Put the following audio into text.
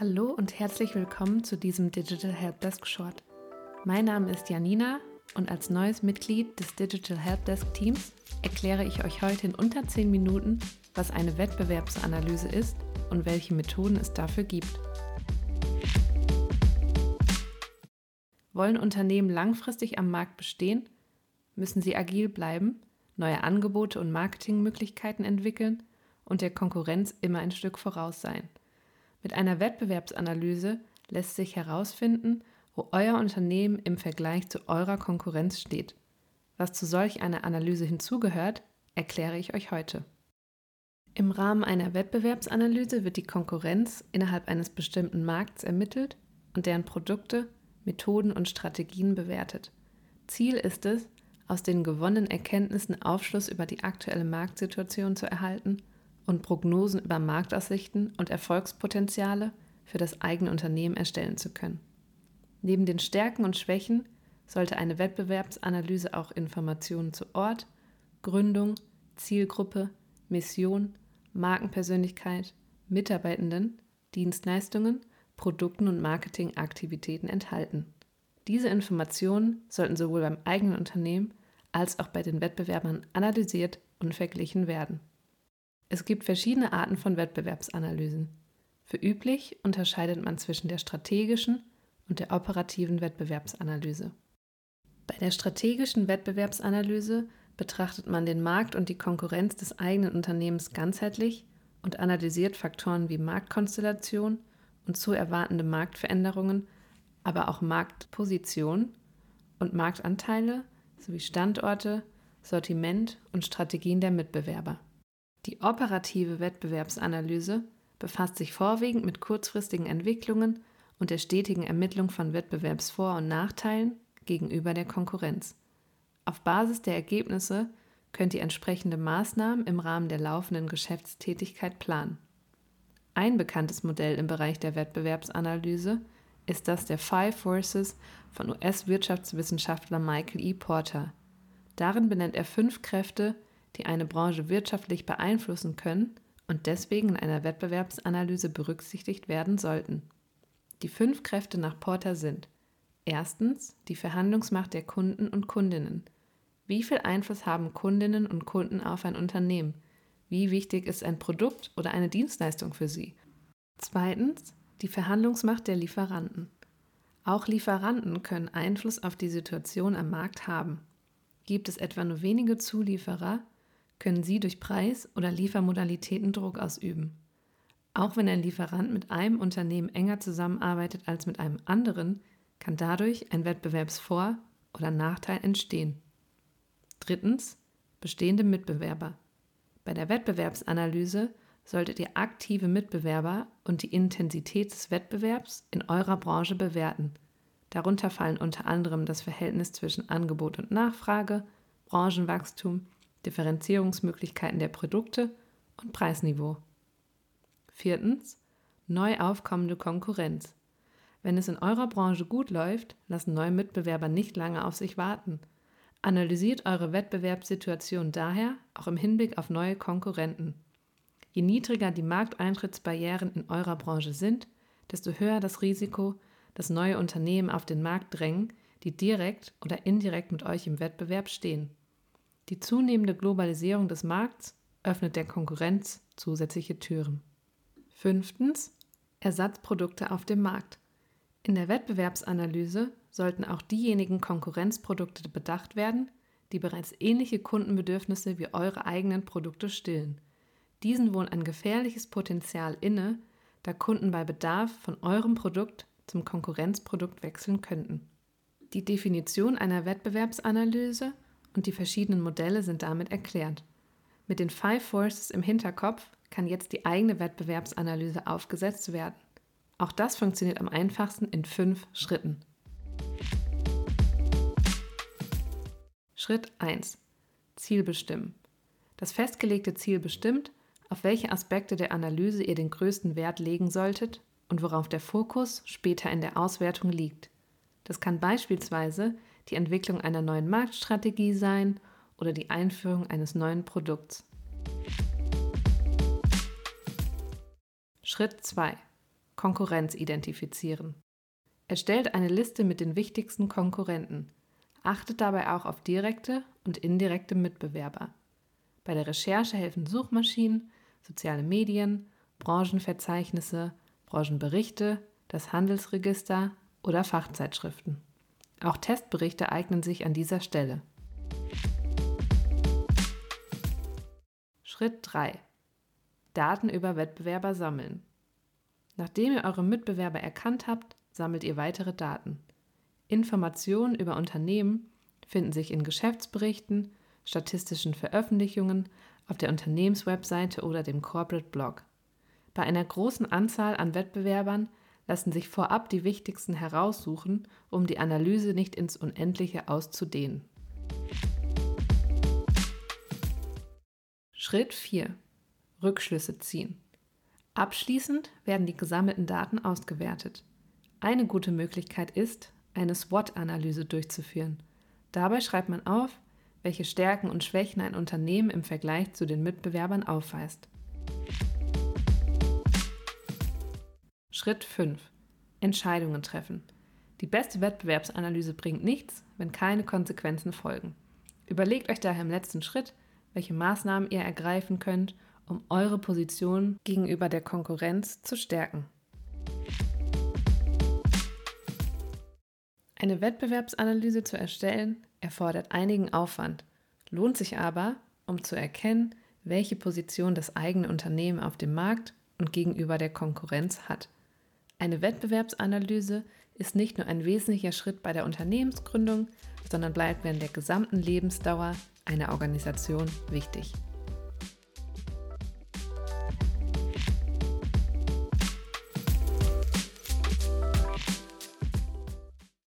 Hallo und herzlich willkommen zu diesem Digital Helpdesk Short. Mein Name ist Janina und als neues Mitglied des Digital Helpdesk Teams erkläre ich euch heute in unter 10 Minuten, was eine Wettbewerbsanalyse ist und welche Methoden es dafür gibt. Wollen Unternehmen langfristig am Markt bestehen? Müssen sie agil bleiben, neue Angebote und Marketingmöglichkeiten entwickeln und der Konkurrenz immer ein Stück voraus sein – mit einer Wettbewerbsanalyse lässt sich herausfinden, wo euer Unternehmen im Vergleich zu eurer Konkurrenz steht. Was zu solch einer Analyse hinzugehört, erkläre ich euch heute. Im Rahmen einer Wettbewerbsanalyse wird die Konkurrenz innerhalb eines bestimmten Markts ermittelt und deren Produkte, Methoden und Strategien bewertet. Ziel ist es, aus den gewonnenen Erkenntnissen Aufschluss über die aktuelle Marktsituation zu erhalten und Prognosen über Marktaussichten und Erfolgspotenziale für das eigene Unternehmen erstellen zu können. Neben den Stärken und Schwächen sollte eine Wettbewerbsanalyse auch Informationen zu Ort, Gründung, Zielgruppe, Mission, Markenpersönlichkeit, Mitarbeitenden, Dienstleistungen, Produkten und Marketingaktivitäten enthalten. Diese Informationen sollten sowohl beim eigenen Unternehmen als auch bei den Wettbewerbern analysiert und verglichen werden. Es gibt verschiedene Arten von Wettbewerbsanalysen. Für üblich unterscheidet man zwischen der strategischen und der operativen Wettbewerbsanalyse. Bei der strategischen Wettbewerbsanalyse betrachtet man den Markt und die Konkurrenz des eigenen Unternehmens ganzheitlich und analysiert Faktoren wie Marktkonstellation und zu erwartende Marktveränderungen, aber auch Marktposition und Marktanteile sowie Standorte, Sortiment und Strategien der Mitbewerber. Die operative Wettbewerbsanalyse befasst sich vorwiegend mit kurzfristigen Entwicklungen und der stetigen Ermittlung von Wettbewerbsvor- und Nachteilen gegenüber der Konkurrenz. Auf Basis der Ergebnisse könnt ihr entsprechende Maßnahmen im Rahmen der laufenden Geschäftstätigkeit planen. Ein bekanntes Modell im Bereich der Wettbewerbsanalyse ist das der Five Forces von US-Wirtschaftswissenschaftler Michael E. Porter. Darin benennt er fünf Kräfte, die eine Branche wirtschaftlich beeinflussen können und deswegen in einer Wettbewerbsanalyse berücksichtigt werden sollten. Die fünf Kräfte nach Porter sind erstens die Verhandlungsmacht der Kunden und Kundinnen. Wie viel Einfluss haben Kundinnen und Kunden auf ein Unternehmen? Wie wichtig ist ein Produkt oder eine Dienstleistung für sie? Zweitens die Verhandlungsmacht der Lieferanten. Auch Lieferanten können Einfluss auf die Situation am Markt haben. Gibt es etwa nur wenige Zulieferer, können Sie durch Preis- oder Liefermodalitäten Druck ausüben. Auch wenn ein Lieferant mit einem Unternehmen enger zusammenarbeitet als mit einem anderen, kann dadurch ein Wettbewerbsvor- oder Nachteil entstehen. Drittens, bestehende Mitbewerber. Bei der Wettbewerbsanalyse solltet ihr aktive Mitbewerber und die Intensität des Wettbewerbs in eurer Branche bewerten. Darunter fallen unter anderem das Verhältnis zwischen Angebot und Nachfrage, Branchenwachstum, Differenzierungsmöglichkeiten der Produkte und Preisniveau. Viertens, neu aufkommende Konkurrenz. Wenn es in eurer Branche gut läuft, lassen neue Mitbewerber nicht lange auf sich warten. Analysiert eure Wettbewerbssituation daher auch im Hinblick auf neue Konkurrenten. Je niedriger die Markteintrittsbarrieren in eurer Branche sind, desto höher das Risiko, dass neue Unternehmen auf den Markt drängen, die direkt oder indirekt mit euch im Wettbewerb stehen. Die zunehmende Globalisierung des Markts öffnet der Konkurrenz zusätzliche Türen. Fünftens. Ersatzprodukte auf dem Markt. In der Wettbewerbsanalyse sollten auch diejenigen Konkurrenzprodukte bedacht werden, die bereits ähnliche Kundenbedürfnisse wie eure eigenen Produkte stillen. Diesen wohnt ein gefährliches Potenzial inne, da Kunden bei Bedarf von eurem Produkt zum Konkurrenzprodukt wechseln könnten. Die Definition einer Wettbewerbsanalyse und die verschiedenen Modelle sind damit erklärt. Mit den Five Forces im Hinterkopf kann jetzt die eigene Wettbewerbsanalyse aufgesetzt werden. Auch das funktioniert am einfachsten in fünf Schritten. Schritt 1. Ziel bestimmen. Das festgelegte Ziel bestimmt, auf welche Aspekte der Analyse ihr den größten Wert legen solltet und worauf der Fokus später in der Auswertung liegt. Das kann beispielsweise die Entwicklung einer neuen Marktstrategie sein oder die Einführung eines neuen Produkts. Schritt 2. Konkurrenz identifizieren. Erstellt eine Liste mit den wichtigsten Konkurrenten. Achtet dabei auch auf direkte und indirekte Mitbewerber. Bei der Recherche helfen Suchmaschinen, soziale Medien, Branchenverzeichnisse, Branchenberichte, das Handelsregister oder Fachzeitschriften. Auch Testberichte eignen sich an dieser Stelle. Schritt 3. Daten über Wettbewerber sammeln. Nachdem ihr eure Mitbewerber erkannt habt, sammelt ihr weitere Daten. Informationen über Unternehmen finden sich in Geschäftsberichten, statistischen Veröffentlichungen, auf der Unternehmenswebseite oder dem Corporate Blog. Bei einer großen Anzahl an Wettbewerbern lassen sich vorab die wichtigsten heraussuchen, um die Analyse nicht ins Unendliche auszudehnen. Schritt 4. Rückschlüsse ziehen. Abschließend werden die gesammelten Daten ausgewertet. Eine gute Möglichkeit ist, eine SWOT-Analyse durchzuführen. Dabei schreibt man auf, welche Stärken und Schwächen ein Unternehmen im Vergleich zu den Mitbewerbern aufweist. Schritt 5. Entscheidungen treffen. Die beste Wettbewerbsanalyse bringt nichts, wenn keine Konsequenzen folgen. Überlegt euch daher im letzten Schritt, welche Maßnahmen ihr ergreifen könnt, um eure Position gegenüber der Konkurrenz zu stärken. Eine Wettbewerbsanalyse zu erstellen erfordert einigen Aufwand, lohnt sich aber, um zu erkennen, welche Position das eigene Unternehmen auf dem Markt und gegenüber der Konkurrenz hat. Eine Wettbewerbsanalyse ist nicht nur ein wesentlicher Schritt bei der Unternehmensgründung, sondern bleibt während der gesamten Lebensdauer einer Organisation wichtig.